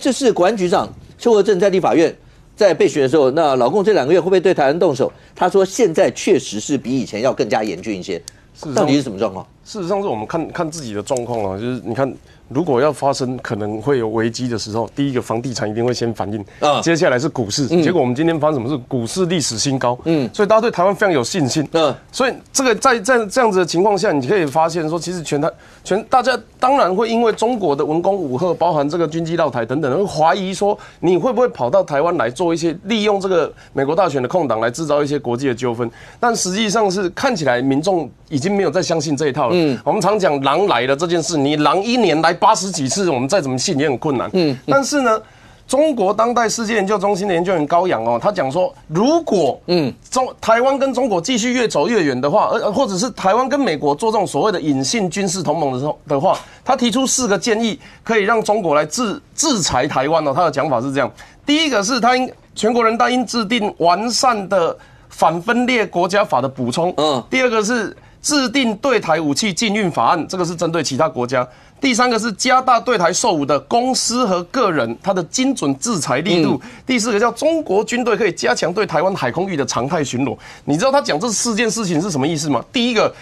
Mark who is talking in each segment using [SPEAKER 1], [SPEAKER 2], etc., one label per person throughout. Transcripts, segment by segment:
[SPEAKER 1] 这是国安局长邱国正在立法院在备询的时候，那老共这两个月会不会对台湾动手？他说现在确实是比以前要更加严峻一些。到底是什么状况？
[SPEAKER 2] 事实上是我们看看自己的状况啊，就是你看。如果要发生可能会有危机的时候，第一个房地产一定会先反应，啊，接下来是股市，结果我们今天发生什么？事？股市历史新高，嗯，所以大家对台湾非常有信心，嗯，所以这个在在这样子的情况下，你可以发现说，其实全台全大家当然会因为中国的文攻武赫，包含这个军机绕台等等，会怀疑说你会不会跑到台湾来做一些利用这个美国大选的空档来制造一些国际的纠纷，但实际上是看起来民众已经没有再相信这一套了，嗯，我们常讲狼来了这件事，你狼一年来。八十几次，我们再怎么信也很困难。嗯，但是呢，中国当代世界研究中心的研究员高阳哦，他讲说，如果嗯中台湾跟中国继续越走越远的话，而或者是台湾跟美国做这种所谓的隐性军事同盟的时候的话，他提出四个建议，可以让中国来制制裁台湾哦。他的讲法是这样：第一个是他应全国人大应制定完善的反分裂国家法的补充。嗯，第二个是。制定对台武器禁运法案，这个是针对其他国家。第三个是加大对台售武的公司和个人它的精准制裁力度。第四个叫中国军队可以加强对台湾海空域的常态巡逻。你知道他讲这四件事情是什么意思吗？第一个，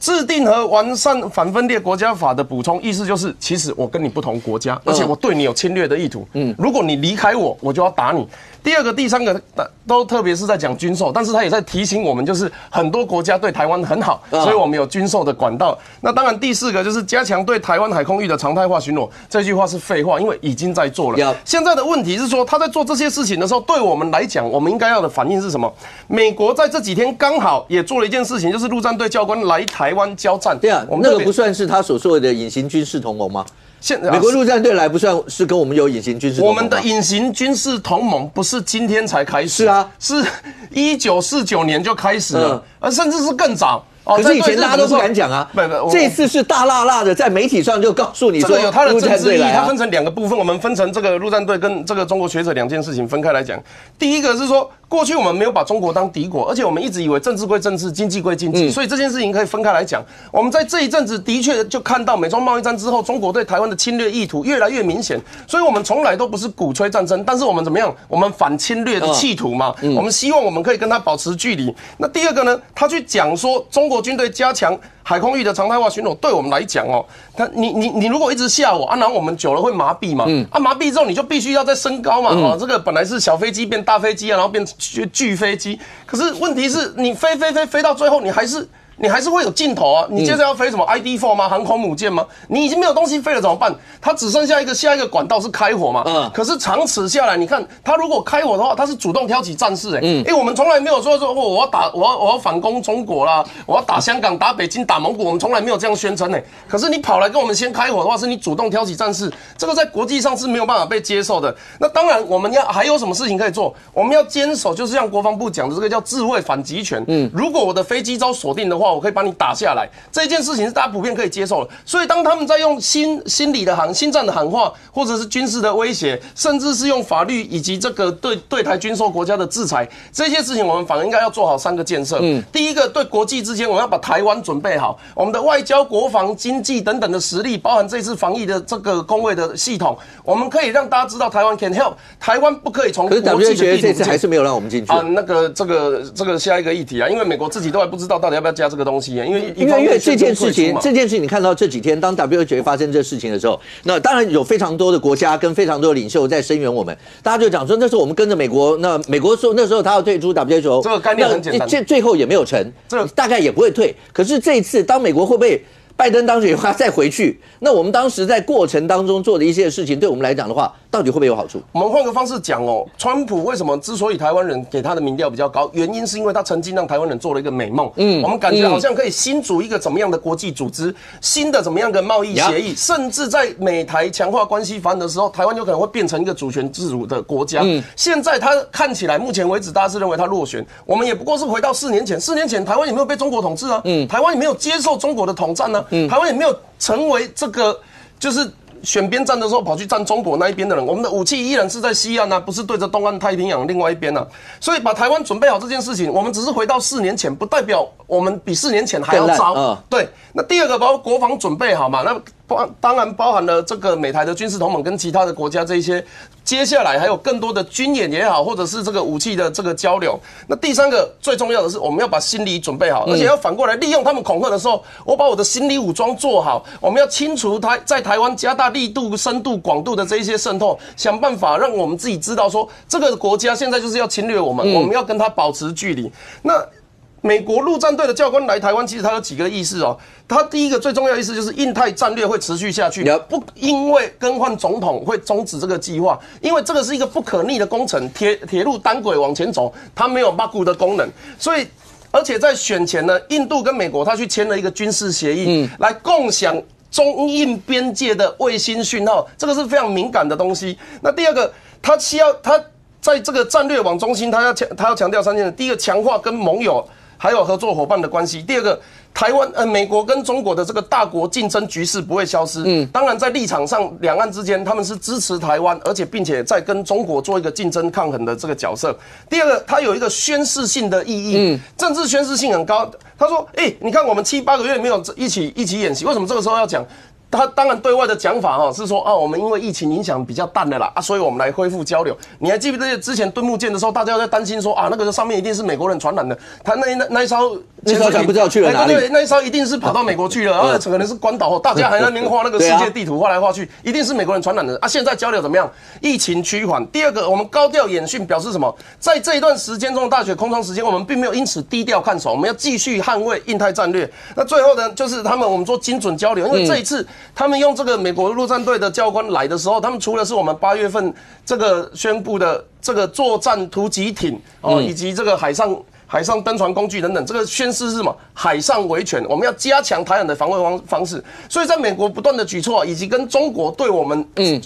[SPEAKER 2] 制定和完善反分裂国家法的补充，意思就是其实我跟你不同国家，而且我对你有侵略的意图。嗯，如果你离开我，我就要打你。第二个、第三个都特别是在讲军售，但是他也在提醒我们，就是很多国家对台湾很好，所以我们有军售的管道。那当然，第四个就是加强对台湾海空域的常态化巡逻。这句话是废话，因为已经在做了。现在的问题是说，他在做这些事情的时候，对我们来讲，我们应该要的反应是什么？美国在这几天刚好也做了一件事情，就是陆战队教官来台湾交战。
[SPEAKER 1] 对啊，我们那个不算是他所说的隐形军事同盟吗？现美国陆战队来不算是跟我们有隐形军事，
[SPEAKER 2] 我们的隐形军事同盟不是今天才开始，
[SPEAKER 1] 是啊，
[SPEAKER 2] 是一九四九年就开始了，而甚至是更早。
[SPEAKER 1] 可是以前大家都不敢讲啊，不不，这次是大辣辣的，在媒体上就告诉你说
[SPEAKER 2] 有它的政治意义。它分成两个部分，我们分成这个陆战队跟这个中国学者两件事情分开来讲。第一个是说。过去我们没有把中国当敌国，而且我们一直以为政治归政治，经济归经济，所以这件事情可以分开来讲。我们在这一阵子的确就看到美中贸易战之后，中国对台湾的侵略意图越来越明显，所以我们从来都不是鼓吹战争，但是我们怎么样？我们反侵略的企图嘛，我们希望我们可以跟他保持距离。那第二个呢？他去讲说中国军队加强。海空域的常态化巡逻，对我们来讲哦，他你你你如果一直吓我啊，然后我们久了会麻痹嘛，嗯，啊麻痹之后你就必须要再升高嘛，哦，这个本来是小飞机变大飞机啊，然后变巨巨飞机，可是问题是你飞飞飞飞到最后，你还是。你还是会有尽头啊！你接着要飞什么 ID Four 吗？航空母舰吗？你已经没有东西飞了怎么办？它只剩下一个下一个管道是开火嘛？嗯。可是长此下来，你看它如果开火的话，它是主动挑起战事哎。嗯。因为我们从来没有说说我要打我要我要反攻中国啦，我要打香港、打北京、打蒙古，我们从来没有这样宣称哎。可是你跑来跟我们先开火的话，是你主动挑起战事，这个在国际上是没有办法被接受的。那当然，我们要还有什么事情可以做？我们要坚守，就是像国防部讲的这个叫自卫反击权。嗯。如果我的飞机遭锁定的话，我可以把你打下。来，这件事情是大家普遍可以接受的，所以当他们在用心心理的喊、心战的喊话，或者是军事的威胁，甚至是用法律以及这个对对台军售国家的制裁，这些事情我们反而应该要做好三个建设。嗯，第一个，对国际之间，我们要把台湾准备好，我们的外交、国防、经济等等的实力，包含这次防疫的这个工位的系统，我们可以让大家知道台湾 can help，台湾不可以从。
[SPEAKER 1] 可是 w 觉得这次还是没有让我们进去啊。
[SPEAKER 2] 那个这个这个下一个议题啊，因为美国自己都还不知道到底要不要加这个东西啊，因为
[SPEAKER 1] 因为因为这件事情，这件事情你看到这几天，当 WHO 发生这事情的时候，那当然有非常多的国家跟非常多的领袖在声援我们。大家就讲说，那时候我们跟着美国，那美国说那时候他要退出 WHO，
[SPEAKER 2] 这个概念很简单，
[SPEAKER 1] 这最后也没有成，这大概也不会退。可是这一次，当美国会不会？拜登当选以后他再回去，那我们当时在过程当中做的一些事情，对我们来讲的话，到底会不会有好处？
[SPEAKER 2] 我们换个方式讲哦，川普为什么之所以台湾人给他的民调比较高，原因是因为他曾经让台湾人做了一个美梦。嗯，我们感觉好像可以新组一个怎么样的国际组织，新的怎么样的贸易协议，甚至在美台强化关系法案的时候，台湾有可能会变成一个主权自主的国家。嗯，现在他看起来，目前为止大家是认为他落选。我们也不过是回到四年前，四年前台湾有没有被中国统治啊？嗯，台湾有没有接受中国的统战呢？嗯，台湾也没有？成为这个就是选边站的时候跑去站中国那一边的人，我们的武器依然是在西岸啊，不是对着东岸太平洋另外一边呢。所以把台湾准备好这件事情，我们只是回到四年前，不代表我们比四年前还要糟。对，那第二个，包括国防准备好嘛？那包当然包含了这个美台的军事同盟跟其他的国家这一些，接下来还有更多的军演也好，或者是这个武器的这个交流。那第三个最重要的是，我们要把心理准备好，而且要反过来利用他们恐吓的时候，我把我的心理武装做好。我们要清除台在台湾加大力度、深度、广度的这一些渗透，想办法让我们自己知道说，这个国家现在就是要侵略我们，我们要跟他保持距离。那。美国陆战队的教官来台湾，其实他有几个意思哦。他第一个最重要意思就是印太战略会持续下去，不因为更换总统会终止这个计划，因为这个是一个不可逆的工程，铁铁路单轨往前走，它没有 bug 的功能。所以，而且在选前呢，印度跟美国他去签了一个军事协议，来共享中印边界的卫星讯号，这个是非常敏感的东西。那第二个，他需要他在这个战略网中心，他要强他要强调三件事：第一个，强化跟盟友。还有合作伙伴的关系。第二个，台湾呃，美国跟中国的这个大国竞争局势不会消失。嗯，当然在立场上，两岸之间他们是支持台湾，而且并且在跟中国做一个竞争抗衡的这个角色。第二个，它有一个宣示性的意义，嗯，政治宣示性很高。他说，哎，你看我们七八个月没有一起一起演习，为什么这个时候要讲？他当然对外的讲法哈是说啊，我们因为疫情影响比较淡的啦啊，所以我们来恢复交流。你还记不记得之前敦木舰的时候，大家在担心说啊，那个上面一定是美国人传染的。他那那那一艘
[SPEAKER 1] 那艘船不知道去了哪里？
[SPEAKER 2] 对，那时候一定是跑到美国去了，然后可能是关岛。大家还在那边画那个 世界地图，画来画去，一定是美国人传染的啊。现在交流怎么样？疫情趋缓。第二个，我们高调演训表示什么？在这一段时间中的大雪空窗时间，我们并没有因此低调看守，我们要继续捍卫印太战略。那最后呢，就是他们我们做精准交流，因为这一次他们用这个。美国陆战队的教官来的时候，他们除了是我们八月份这个宣布的这个作战突击艇哦，以及这个海上海上登船工具等等，这个宣示是什么？海上维权，我们要加强台湾的防卫方方式。所以在美国不断的举措，以及跟中国对我们嗯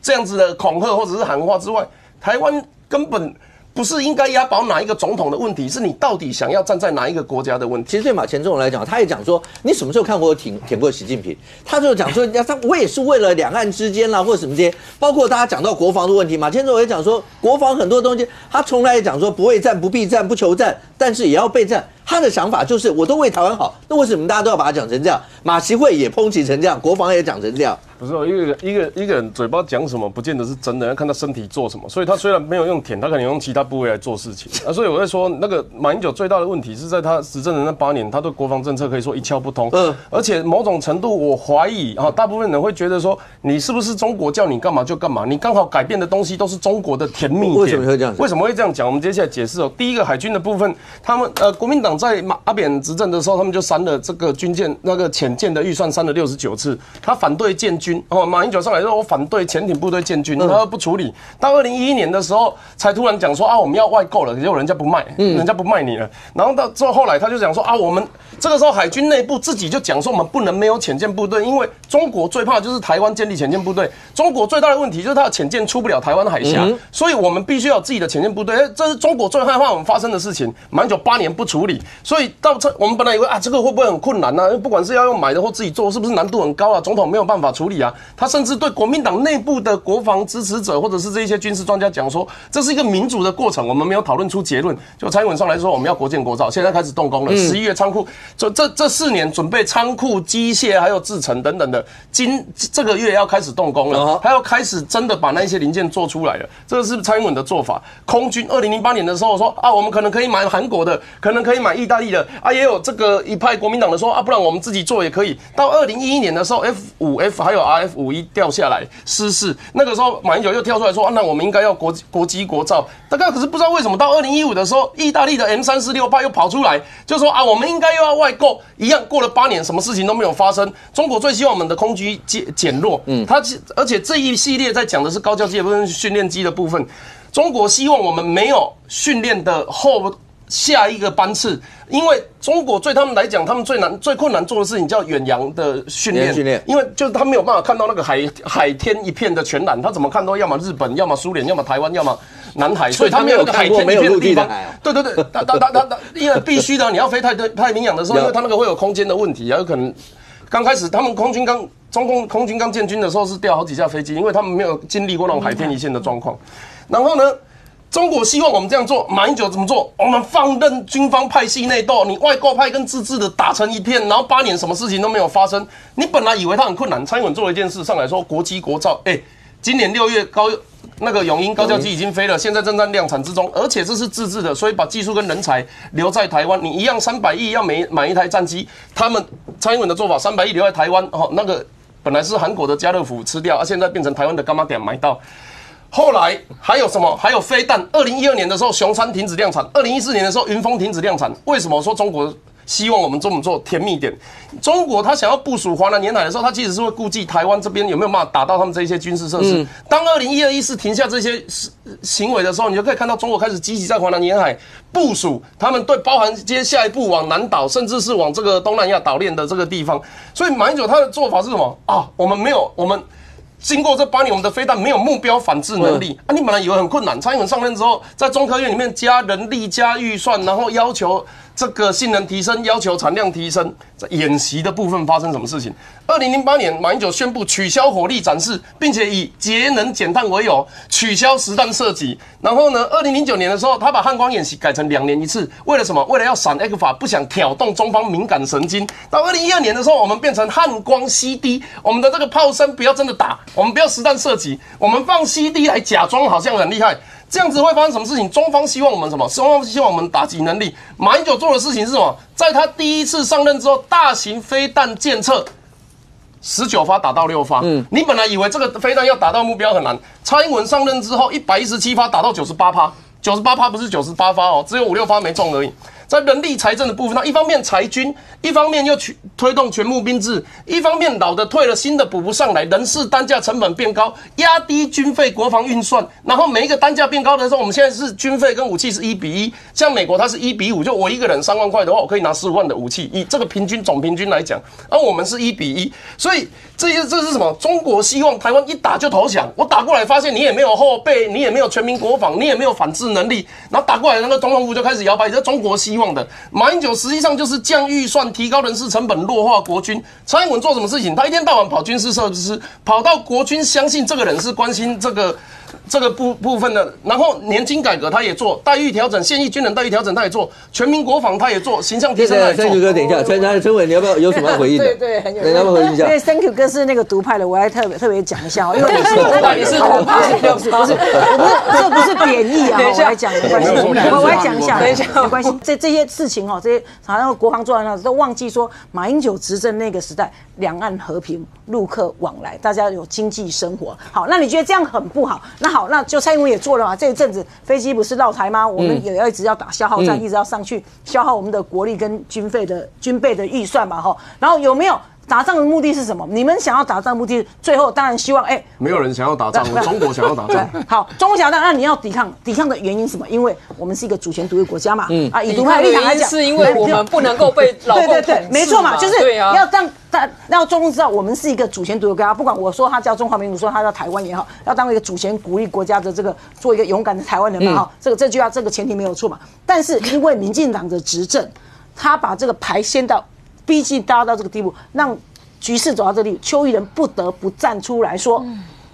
[SPEAKER 2] 这样子的恐吓或者是喊话之外，台湾根本。不是应该押宝哪一个总统的问题，是你到底想要站在哪一个国家的问题。
[SPEAKER 1] 其实对马前总统来讲，他也讲说，你什么时候看过我挺挺过习近平？他就讲说，要他我也是为了两岸之间啦，或者什么这些，包括大家讲到国防的问题，马前总统也讲说，国防很多东西，他从来也讲说不畏战、不避战、不求战，但是也要备战。他的想法就是，我都为台湾好，那为什么大家都要把它讲成这样？马习会也抨击成这样，国防也讲成这样。
[SPEAKER 2] 不是哦一个一个一个人嘴巴讲什么，不见得是真的，要看他身体做什么。所以他虽然没有用舔，他可能用其他部位来做事情啊。所以我在说，那个马英九最大的问题是在他执政的那八年，他对国防政策可以说一窍不通。嗯，而且某种程度，我怀疑啊，大部分人会觉得说，你是不是中国叫你干嘛就干嘛？你刚好改变的东西都是中国的甜蜜点。
[SPEAKER 1] 为什么会这样？
[SPEAKER 2] 为什么会这样讲？我们接下来解释哦。第一个海军的部分，他们呃，国民党在马阿扁执政的时候，他们就删了这个军舰那个潜舰的预算，删了六十九次。他反对建军哦，马英九。上来说我反对潜艇部队建军，他不处理。到二零一一年的时候，才突然讲说啊，我们要外购了，结果人家不卖，人家不卖你了。然后到之后后来他就讲说啊，我们这个时候海军内部自己就讲说，我们不能没有潜舰部队，因为中国最怕就是台湾建立潜舰部队。中国最大的问题就是他的潜舰出不了台湾海峡，所以我们必须要自己的潜舰部队。这是中国最害怕我们发生的事情。马英九八年不处理，所以到这我们本来以为啊，这个会不会很困难呢？不管是要用买的或自己做，是不是难度很高啊？总统没有办法处理啊，他甚至。对国民党内部的国防支持者，或者是这些军事专家讲说，这是一个民主的过程，我们没有讨论出结论。就蔡英文上来说，我们要国建国造，现在开始动工了。十一月仓库，这这这四年准备仓库、机械还有制程等等的，今这个月要开始动工了，还要开始真的把那些零件做出来了。这个是蔡英文的做法。空军二零零八年的时候说啊，我们可能可以买韩国的，可能可以买意大利的啊，也有这个一派国民党的说啊，不然我们自己做也可以。到二零一一年的时候，F 五 F 还有 RF 五一掉。下来失事，那个时候马英九又跳出来说啊：“那我们应该要国国机国造。”大概可是不知道为什么，到二零一五的时候，意大利的 M 三四六八又跑出来，就说：“啊，我们应该又要外购。”一样过了八年，什么事情都没有发生。中国最希望我们的空军减减弱，嗯，他而且这一系列在讲的是高教机部分训练机的部分，中国希望我们没有训练的后。下一个班次，因为中国对他们来讲，他们最难、最困难做的事情叫远洋的训练。训练，因为就是他没有办法看到那个海海天一片的全览，他怎么看都要么日本，要么苏联，要么台湾，要么南海，所以他没有海天一片的地方。对对对，他他他他，因为必须的，你要飞太太平洋的时候，因为他那个会有空间的问题，有可能刚开始他们空军刚中共空军刚建军的时候是掉好几架飞机，因为他们没有经历过那种海天一线的状况。然后呢？中国希望我们这样做，马英九怎么做？我们放任军方派系内斗，你外购派跟自治的打成一片，然后八年什么事情都没有发生。你本来以为他很困难，蔡英文做了一件事上来说国机国造，哎，今年六月高那个永鹰高教机已经飞了，现在正在量产之中，而且这是自制的，所以把技术跟人才留在台湾。你一样三百亿要买买一台战机，他们蔡英文的做法，三百亿留在台湾，哦，那个本来是韩国的家乐福吃掉，啊，现在变成台湾的干妈点买到。后来还有什么？还有飞弹。二零一二年的时候，雄三停止量产；二零一四年的时候，云峰停止量产。为什么说中国希望我们这么做甜蜜点？中国他想要部署华南沿海的时候，他其实是会顾忌台湾这边有没有办法打到他们这些军事设施。当二零一二一四停下这些行为的时候，你就可以看到中国开始积极在华南沿海部署他们对包含接下一步往南岛，甚至是往这个东南亚岛链的这个地方。所以马英九他的做法是什么啊？我们没有我们。经过这八年，我们的飞弹没有目标反制能力啊！你本来以为很困难，蔡英文上任之后，在中科院里面加人力、加预算，然后要求。这个性能提升，要求产量提升，在演习的部分发生什么事情？二零零八年，马英九宣布取消火力展示，并且以节能减碳为由取消实弹射击。然后呢，二零零九年的时候，他把汉光演习改成两年一次，为了什么？为了要闪 X 法，不想挑动中方敏感神经。到二零一二年的时候，我们变成汉光 CD，我们的这个炮声不要真的打，我们不要实弹射击，我们放 CD 来假装好像很厉害。这样子会发生什么事情？中方希望我们什么？中方希望我们打击能力。马英九做的事情是什么？在他第一次上任之后，大型飞弹建测十九发打到六发。嗯，你本来以为这个飞弹要打到目标很难，蔡英文上任之后，一百一十七发打到九十八发，九十八发不是九十八发哦，只有五六发没中而已。在人力财政的部分，那一方面裁军，一方面又去推动全募兵制，一方面老的退了，新的补不上来，人事单价成本变高，压低军费国防预算，然后每一个单价变高的时候，我们现在是军费跟武器是一比一，像美国它是一比五，就我一个人三万块的话，我可以拿十五万的武器，以这个平均总平均来讲，而我们是一比一，所以这些这是什么？中国希望台湾一打就投降，我打过来发现你也没有后备，你也没有全民国防，你也没有反制能力，然后打过来那个总统府就开始摇摆，这中国希望的。马英九实际上就是降预算、提高人事成本、弱化国军。蔡英文做什么事情？他一天到晚跑军事设施，跑到国军相信这个人是关心这个。这个部部分的，然后年金改革他也做，待遇调整，现役军人待遇调整他也做，全民国防他也做，形象提升他也做。
[SPEAKER 1] Thank you 哥，等一下，陈陈陈伟，你要不要有什么要回应的？
[SPEAKER 3] 对对，很有。
[SPEAKER 1] 要不要回应一下？
[SPEAKER 3] 因为 Thank you 哥是那个独派的，我还特别特别讲一下，
[SPEAKER 4] 因为 你是独派，你是独派，
[SPEAKER 3] 不是 不是，这不是贬义啊，我来讲没关系，我我来讲一下，没关系。这这些事情哦，这些好像国防做完了都忘记说，马英九执政那个时代，两岸和平，陆客往来，大家有经济生活。好，那你觉得这样很不好？那好，那就蔡英文也。做了嘛？这一阵子飞机不是绕台吗？我们也要一直要打消耗战，一直要上去消耗我们的国力跟军费的军备的预算嘛？哈，然后有没有打仗的目的是什么？你们想要打仗目的，最后当然希望哎，
[SPEAKER 5] 没有人想要打仗，中国想要打仗。
[SPEAKER 3] 好，中国想要打，那你要抵抗，抵抗的原因什么？因为我们是一个主权独立国家嘛。嗯啊，以独派立场来讲，
[SPEAKER 4] 是因为我们不能够被老共对对对，
[SPEAKER 3] 没错嘛，就是要让。但让中共知道，我们是一个主权独立国家。不管我说他叫中华民族，说他叫台湾也好，要当一个主权鼓励国家的这个，做一个勇敢的台湾人嘛哈。这个这句话这个前提没有错嘛。但是因为民进党的执政，他把这个牌掀到，逼近大家到这个地步，让局势走到这里，邱毅人不得不站出来说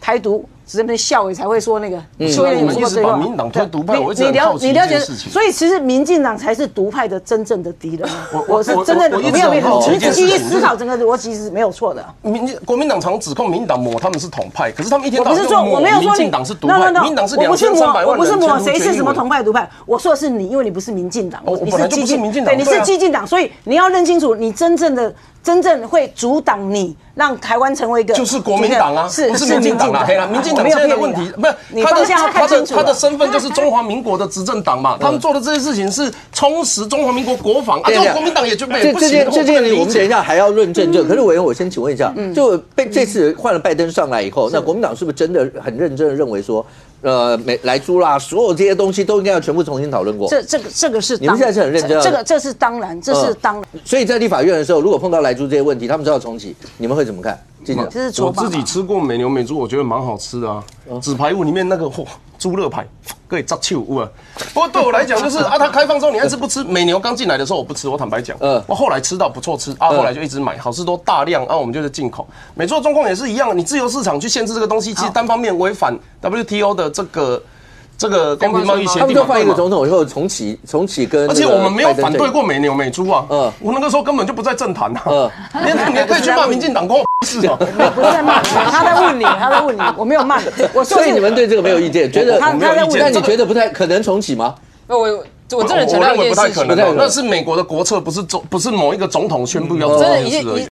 [SPEAKER 3] 台独。只是那校委才会说那个，
[SPEAKER 2] 所以你们一直把民党推独派，我一直了
[SPEAKER 3] 你了解，所以其实民进党才是独派的真正的敌人。我我是真的没有没有，你仔细一思考整个逻辑是没有错的。
[SPEAKER 2] 民国民党常指控民进党抹他们是统派，可是他们一天到晚说我没有说民进党是独派，民进党是两千三百万
[SPEAKER 3] 不是抹谁是什么统派独派，我说的是你，因为你不是民进党，
[SPEAKER 2] 你是激进，
[SPEAKER 3] 对，你是激进党，所以你要认清楚，你真正的真正会阻挡你。让台湾成为一个
[SPEAKER 2] 就是国民党啊，
[SPEAKER 3] 是
[SPEAKER 2] 不是民进党啊？黑了，民进党现在的问题不是他的他的他的身份就是中华民国的执政党嘛？他们做的这些事情是充实中华民国国防啊，就国民党也就被
[SPEAKER 1] 这件这件我们等一下还要论证这。可是委员，我先请问一下，就被这次换了拜登上来以后，那国民党是不是真的很认真的认为说？呃，美来租啦，所有这些东西都应该要全部重新讨论过。
[SPEAKER 3] 这、这个、这个是
[SPEAKER 1] 你们现在是很认真。
[SPEAKER 3] 这个、这是当然，这是当然。
[SPEAKER 1] 所以在立法院的时候，如果碰到来租这些问题，他们就要重启，你们会怎么看？
[SPEAKER 3] 这是
[SPEAKER 2] 我自己吃过美牛美猪，我觉得蛮好吃的啊。纸牌屋里面那个嚯，猪肋排可以炸球啊。不过对我来讲，就是 啊，它开放之后你还是不吃。美牛刚进来的时候我不吃，我坦白讲，嗯，我后来吃到不错吃啊，后来就一直买，好事多大量啊，我们就是进口。美猪的状况也是一样，你自由市场去限制这个东西，其实单方面违反 WTO 的这个。这个公平贸易协定，
[SPEAKER 1] 他们就换一个总统以后重启，重启跟。
[SPEAKER 2] 而且我们没有反对过美牛美猪啊。嗯。我那个时候根本就不在政坛啊。嗯。你你可以去骂民进党，关我事
[SPEAKER 3] 哦。不是在骂你，他在问你，他在问你，我没有骂。我
[SPEAKER 1] 所以你们对这个没有意见，觉得他他在问，但你觉得不太可能重启吗？
[SPEAKER 4] 那我我真的觉得
[SPEAKER 2] 不太可能。那是美国的国策，不是总不是某一个总统宣布要做的事。